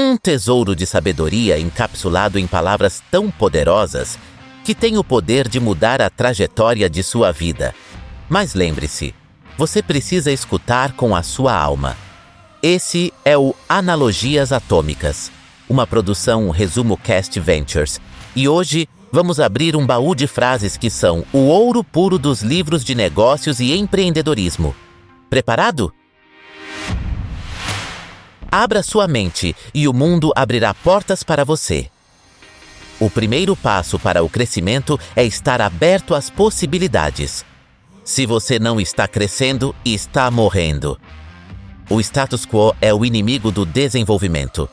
Um tesouro de sabedoria encapsulado em palavras tão poderosas que tem o poder de mudar a trajetória de sua vida. Mas lembre-se, você precisa escutar com a sua alma. Esse é o Analogias Atômicas, uma produção Resumo Cast Ventures, e hoje vamos abrir um baú de frases que são o ouro puro dos livros de negócios e empreendedorismo. Preparado? Abra sua mente e o mundo abrirá portas para você. O primeiro passo para o crescimento é estar aberto às possibilidades. Se você não está crescendo, está morrendo. O status quo é o inimigo do desenvolvimento.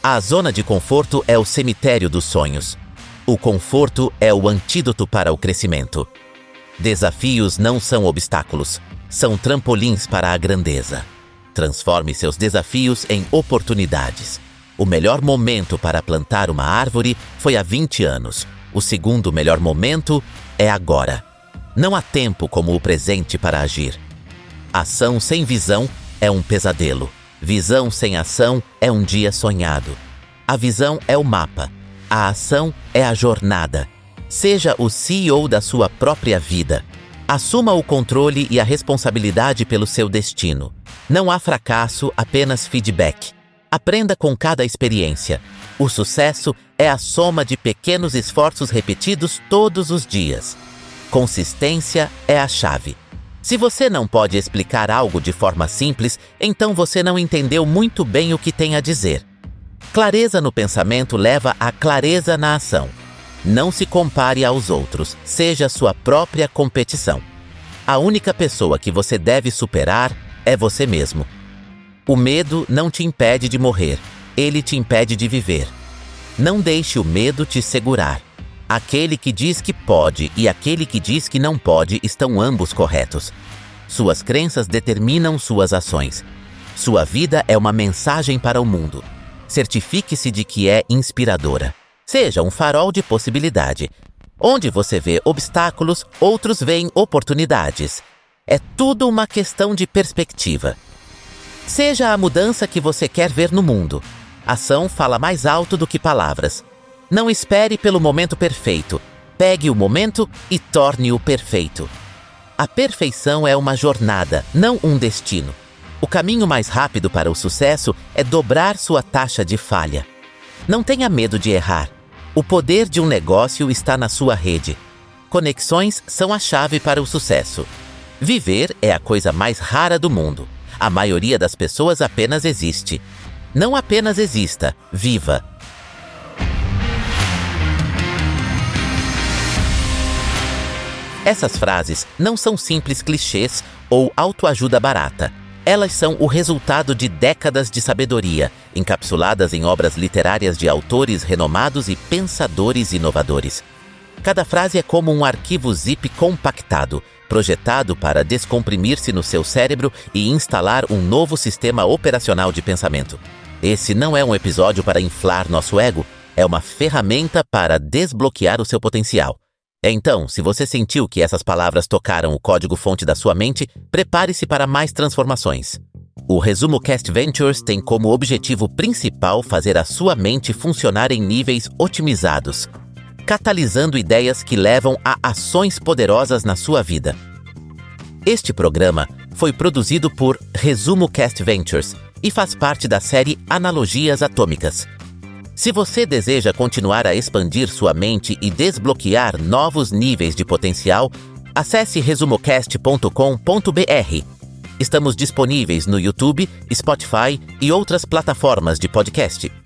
A zona de conforto é o cemitério dos sonhos. O conforto é o antídoto para o crescimento. Desafios não são obstáculos, são trampolins para a grandeza. Transforme seus desafios em oportunidades. O melhor momento para plantar uma árvore foi há 20 anos. O segundo melhor momento é agora. Não há tempo como o presente para agir. Ação sem visão é um pesadelo. Visão sem ação é um dia sonhado. A visão é o mapa, a ação é a jornada. Seja o CEO da sua própria vida. Assuma o controle e a responsabilidade pelo seu destino. Não há fracasso, apenas feedback. Aprenda com cada experiência. O sucesso é a soma de pequenos esforços repetidos todos os dias. Consistência é a chave. Se você não pode explicar algo de forma simples, então você não entendeu muito bem o que tem a dizer. Clareza no pensamento leva à clareza na ação. Não se compare aos outros, seja sua própria competição. A única pessoa que você deve superar é você mesmo. O medo não te impede de morrer, ele te impede de viver. Não deixe o medo te segurar. Aquele que diz que pode e aquele que diz que não pode estão ambos corretos. Suas crenças determinam suas ações. Sua vida é uma mensagem para o mundo. Certifique-se de que é inspiradora. Seja um farol de possibilidade. Onde você vê obstáculos, outros veem oportunidades. É tudo uma questão de perspectiva. Seja a mudança que você quer ver no mundo. Ação fala mais alto do que palavras. Não espere pelo momento perfeito. Pegue o momento e torne-o perfeito. A perfeição é uma jornada, não um destino. O caminho mais rápido para o sucesso é dobrar sua taxa de falha. Não tenha medo de errar. O poder de um negócio está na sua rede. Conexões são a chave para o sucesso. Viver é a coisa mais rara do mundo. A maioria das pessoas apenas existe. Não apenas exista, viva. Essas frases não são simples clichês ou autoajuda barata elas são o resultado de décadas de sabedoria, encapsuladas em obras literárias de autores renomados e pensadores inovadores. Cada frase é como um arquivo zip compactado, projetado para descomprimir-se no seu cérebro e instalar um novo sistema operacional de pensamento. Esse não é um episódio para inflar nosso ego, é uma ferramenta para desbloquear o seu potencial. Então, se você sentiu que essas palavras tocaram o código-fonte da sua mente, prepare-se para mais transformações. O Resumo Cast Ventures tem como objetivo principal fazer a sua mente funcionar em níveis otimizados, catalisando ideias que levam a ações poderosas na sua vida. Este programa foi produzido por Resumo Cast Ventures e faz parte da série Analogias Atômicas se você deseja continuar a expandir sua mente e desbloquear novos níveis de potencial, acesse resumocast.com.br. Estamos disponíveis no YouTube, Spotify e outras plataformas de podcast.